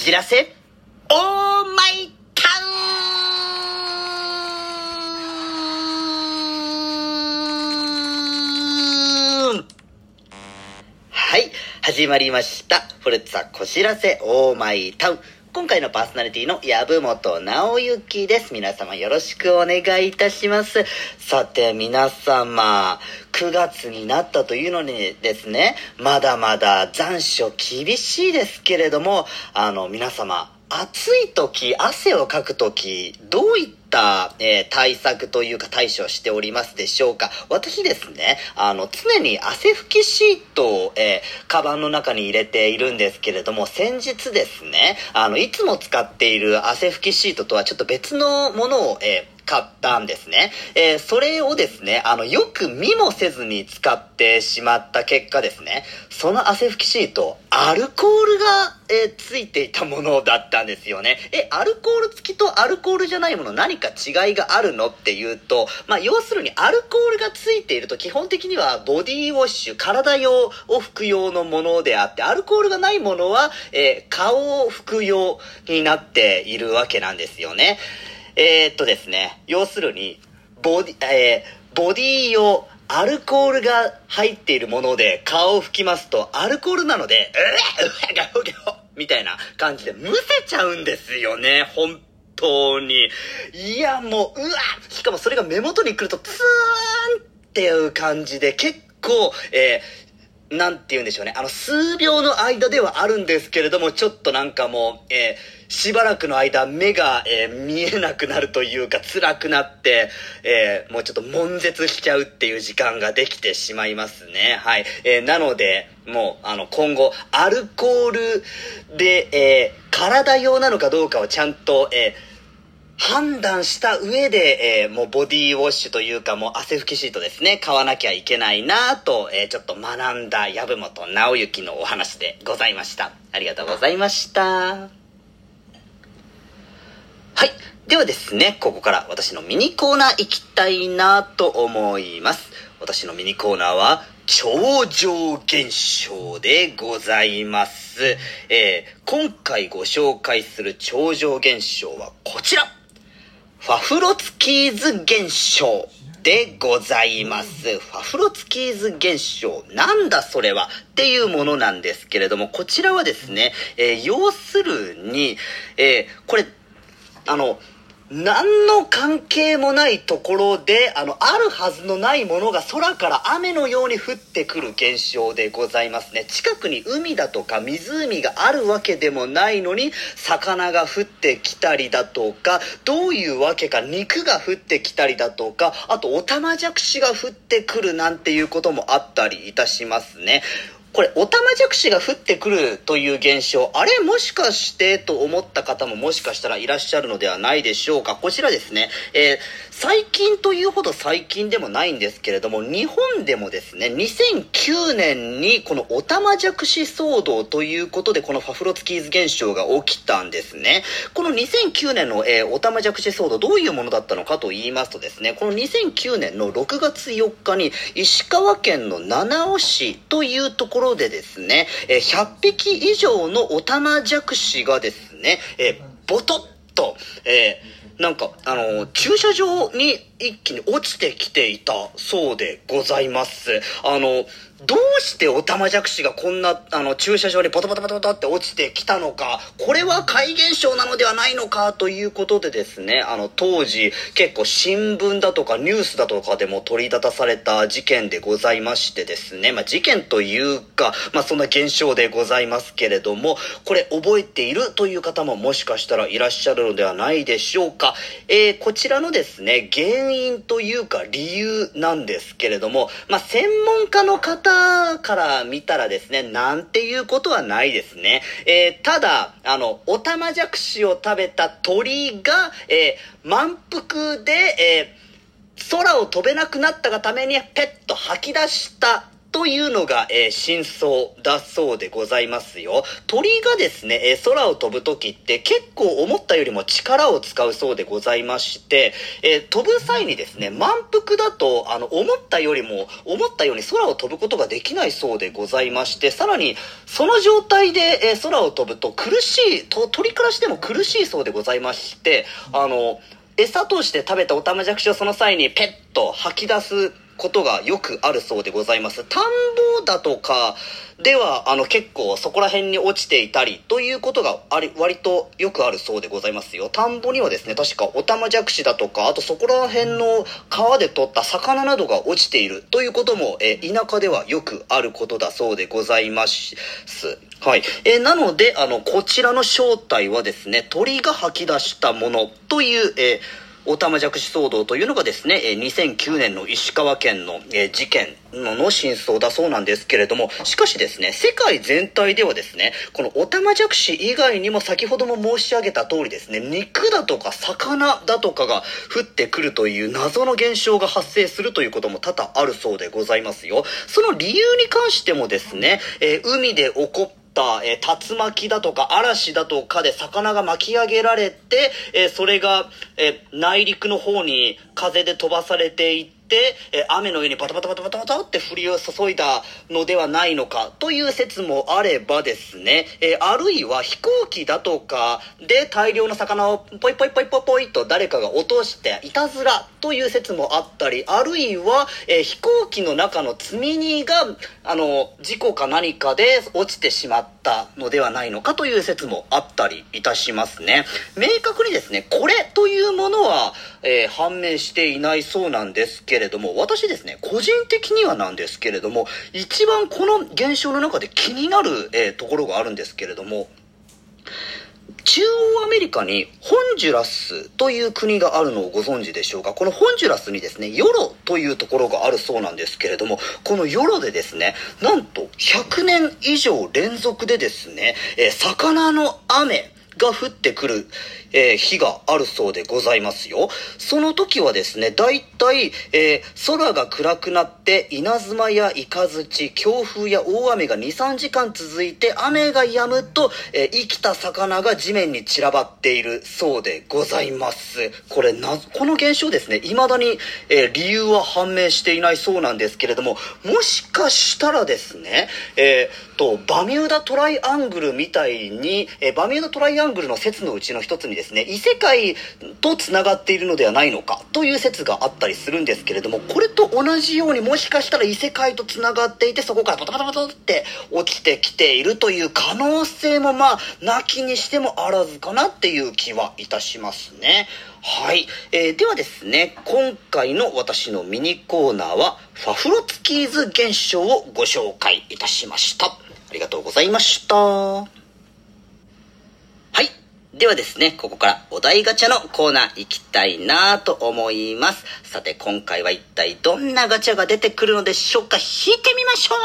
じらせオーマイタウンはい、始まりました。フルツァこじらせオーマイタウン。今回のパーソナリティの籔本直之です。皆様よろしくお願いいたします。さて皆様、9月になったというのにですね、まだまだ残暑厳しいですけれども、あの皆様、暑い時、汗をかく時、どういった、えー対策というか対処しておりますでしょうか？私ですね、あの、常に汗拭きシートを、えーカバンの中に入れているんですけれども、先日ですね、あの、いつも使っている汗拭きシートとはちょっと別のものを、えー買ったんですね。えーそれをですね、あの、よく見もせずに使ってしまった結果ですね、その汗拭きシート、アルコールが、えーついていたものだったんですよね。え、アルコール付きとアルコールじゃないもの何か違いがあるのっていうと、まあ、要するにアルコールがついていると基本的にはボディウォッシュ、体用を拭く用のものであって、アルコールがないものは、えー顔を拭く用になっているわけなんですよね。えーっとですね、要するに、ボディ、えーボディ用、アルコールが入っているもので顔を拭きますと、アルコールなので、うわうわガホガホみたいな感じでむせちゃうんですよね、本当に。いや、もう、うわしかもそれが目元に来ると、ツーンっていう感じで、結構、えーなんて言うんでしょうね。あの、数秒の間ではあるんですけれども、ちょっとなんかもう、えーしばらくの間、目が、えー見えなくなるというか、辛くなって、えーもうちょっと悶絶しちゃうっていう時間ができてしまいますね。はい。えなので、もう、あの、今後、アルコールで、え体用なのかどうかをちゃんと、えー判断した上で、えーもうボディウォッシュというかもう汗拭きシートですね、買わなきゃいけないなと、えーちょっと学んだ籔本直之のお話でございました。ありがとうございました。はい。ではですね、ここから私のミニコーナー行きたいなと思います。私のミニコーナーは、超常現象でございます。えー今回ご紹介する超常現象はこちらファフロツキーズ現象でございます。ファフロツキーズ現象。なんだそれはっていうものなんですけれども、こちらはですね、えー要するに、えーこれ、あの、何の関係もないところで、あの、あるはずのないものが空から雨のように降ってくる現象でございますね。近くに海だとか湖があるわけでもないのに、魚が降ってきたりだとか、どういうわけか肉が降ってきたりだとか、あとオタマジャクシが降ってくるなんていうこともあったりいたしますね。これ、オタマジャクシが降ってくるという現象、あれもしかしてと思った方ももしかしたらいらっしゃるのではないでしょうか。こちらですね、えー最近というほど最近でもないんですけれども、日本でもですね、2009年にこのオタマジャクシ騒動ということで、このファフロツキーズ現象が起きたんですね。この2009年の、えーオタマジャクシ騒動、どういうものだったのかと言いますとですね、この2009年の6月4日に、石川県の七尾市というところころでですね、えー100匹以上のオタマジャクシがですね、えーボトッと、えーなんか、あの、駐車場に一気に落ちてきていたそうでございます。あの、どうしてオタマジャクシがこんな、あの、駐車場にポトポトポトポトって落ちてきたのか、これは怪現象なのではないのかということでですね、あの、当時結構新聞だとかニュースだとかでも取り立たされた事件でございましてですね、まあ、事件というか、まあ、そんな現象でございますけれども、これ覚えているという方ももしかしたらいらっしゃるのではないでしょうか。えーこちらのですね、原因というか理由なんですけれども、まあ、専門家の方から見たらですね、なんていうことはないですね。えーただ、あの、オタマジャクシを食べた鳥が、えー満腹で、えー空を飛べなくなったがためにペッと吐き出したというのが、えー、真相だそうでございますよ。鳥がですね、えー、空を飛ぶ時って結構思ったよりも力を使うそうでございまして、えー、飛ぶ際にですね、満腹だと、あの、思ったよりも、思ったように空を飛ぶことができないそうでございまして、さらに、その状態で、え空を飛ぶと苦しい、と、鳥からしても苦しいそうでございまして、あの、餌として食べたオタマジャクシをその際にペッと吐き出すことがよくあるそうでございます。田んぼだとかでは、あの結構そこら辺に落ちていたりということがあり、割とよくあるそうでございますよ。田んぼにはですね、確かオタマジャクシだとか、あとそこら辺の川で取った魚などが落ちているということも、え田舎ではよくあることだそうでございます。はい。えなので、あの、こちらの正体はですね、鳥が吐き出したものという、えーオタマジャクシ騒動というのがですね、2009年の石川県の事件の真相だそうなんですけれども、しかしですね、世界全体ではですね、このオタマジャクシ以外にも先ほども申し上げた通りですね、肉だとか魚だとかが降ってくるという謎の現象が発生するということも多々あるそうでございますよ。その理由に関してもですね、海で起こっ、えー、竜巻だとか嵐だとかで魚が巻き上げられて、えー、それが、えー、内陸の方に風で飛ばされていって、え雨の上にバタバタバタバタバタって降り注いだのではないのかという説もあればですね、えあるいは飛行機だとかで大量の魚をポイポイポイポイポイと誰かが落としていたずらという説もあったり、あるいは、え飛行機の中の積み荷が、あの、事故か何かで落ちてしまったのではないのかという説もあったりいたしますね。明確にですね、これというものは、えー、判明していないそうなんですけれども、私ですね、個人的にはなんですけれども、一番この現象の中で気になる、えー、ところがあるんですけれども、中央アメリカにホンジュラスという国があるのをご存知でしょうか？このホンジュラスにですね、ヨロというところがあるそうなんですけれども、このヨロでですね、なんと100年以上連続でですね、えー、魚の雨が降ってくるえー、日があるそうでございますよ。その時はですね、大体、えー、空が暗くなって、稲妻や雷、強風や大雨が2、3時間続いて、雨が止むと、えー、生きた魚が地面に散らばっているそうでございます。これな、この現象ですね、未だに、え理由は判明していないそうなんですけれども、もしかしたらですね、えと、バミューダトライアングルみたいに、えバミューダトライアングルの説のうちの一つにですね、異世界と繋がっているのではないのかという説があったりするんですけれども、これと同じようにもしかしたら異世界と繋がっていて、そこからバタバタバタって落ちてきているという可能性もまあ、なきにしてもあらずかなっていう気はいたしますね。はい。えー、ではですね、今回の私のミニコーナーは、ファフロツキーズ現象をご紹介いたしました。ありがとうございました。ではですね、ここからお題ガチャのコーナー行きたいなと思います。さて、今回は一体どんなガチャが出てくるのでしょうか？引いてみましょう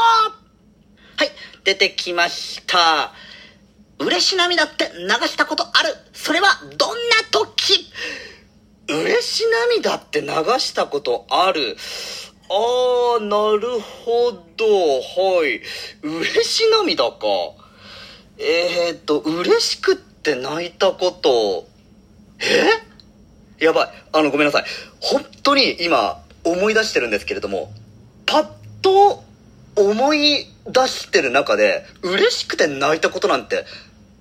はい、出てきました。嬉し涙って流したことある？それはどんな時？嬉し涙って流したことある？あー、なるほど。はい。嬉し涙か。えーと、嬉しくてって泣いたこと、え？やばい。あの、ごめんなさい。本当に今、思い出してるんですけれども、パッと思い出してる中で、嬉しくて泣いたことなんて、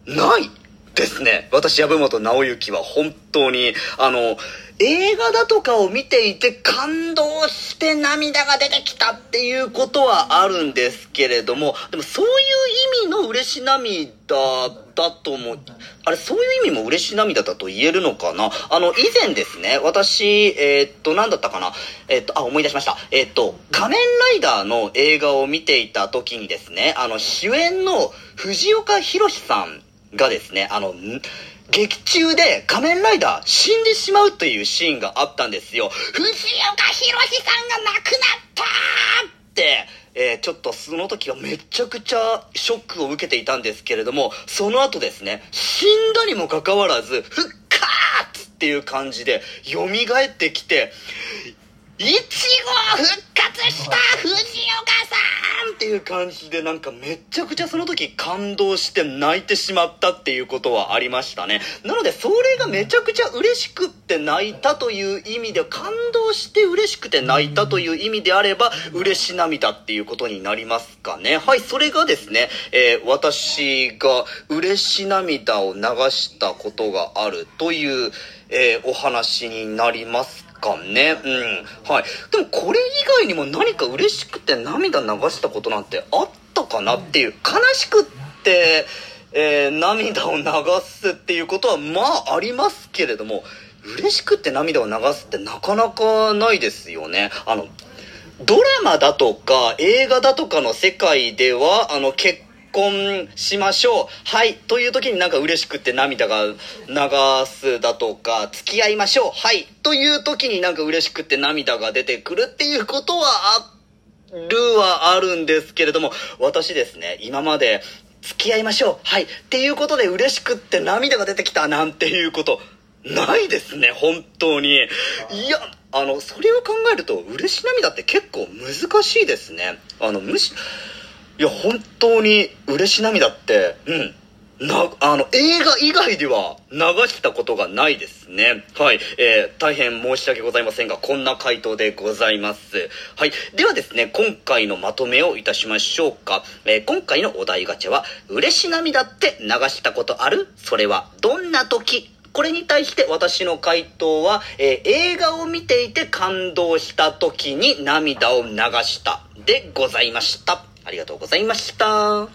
ないですね。私、籔本直之は本当に、あの、映画だとかを見ていて感動して涙が出てきたっていうことはあるんですけれども、でもそういう意味の嬉し涙だと思あれ、そういう意味も嬉し涙だと言えるのかな？あの、以前ですね、私、えー、っと、何だったかな？えー、っと、あ、思い出しました。えー、っと、仮面ライダーの映画を見ていた時にですね、あの、主演の藤岡弘さんがですね、あの、劇中で仮面ライダー死んでしまうというシーンがあったんですよ。藤岡弘さんが亡くなったって、えー、ちょっとその時はめちゃくちゃショックを受けていたんですけれども、その後ですね、死んだにもかかわらず、復活っていう感じで蘇ってきて、いちご復活した藤岡さんっていう感じでなんかめちゃくちゃその時感動して泣いてしまったっていうことはありましたね。なのでそれがめちゃくちゃ嬉しくって泣いたという意味で感動して嬉しくて泣いたという意味であれば嬉し涙っていうことになりますかね。はい、それがですね、えー、私が嬉し涙を流したことがあるという、えー、お話になりますかね。うん。はい。でもこれ以外にも何か嬉しくて涙流したことなんてあったかなっていう、悲しくって、えー、涙を流すっていうことはまあありますけれども、嬉しくって涙を流すってなかなかないですよね。あの、ドラマだとか映画だとかの世界では、あの、結婚しましょう。はい。という時になんか嬉しくって涙が流すだとか、付き合いましょう。はい。という時になんか嬉しくって涙が出てくるっていうことはあるはあるんですけれども、私ですね、今まで付き合いましょう。はい。っていうことで嬉しくって涙が出てきたなんていうこと、ないですね、本当に。いや、あの、それを考えると、嬉し涙って結構難しいですね。あの、むし、いや、本当に嬉し涙って、うん。な、あの、映画以外では流したことがないですね。はい。えー、大変申し訳ございませんが、こんな回答でございます。はい。ではですね、今回のまとめをいたしましょうか。えー、今回のお題ガチャは、嬉し涙って流したことある？それはどんな時？これに対して私の回答は、えー、映画を見ていて感動した時に涙を流したでございました。ありがとうございました。は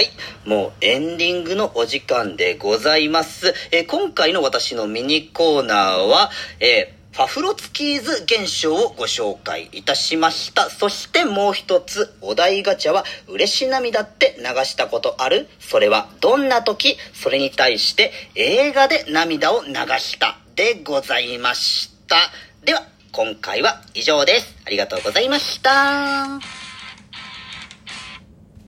い。もうエンディングのお時間でございます。えー、今回の私のミニコーナーは、えー、ファフロツキーズ現象をご紹介いたしました。そしてもう一つ、お題ガチャは、嬉し涙って流したことある？それはどんな時？それに対して映画で涙を流したでございました。では、今回は以上です。ありがとうございました。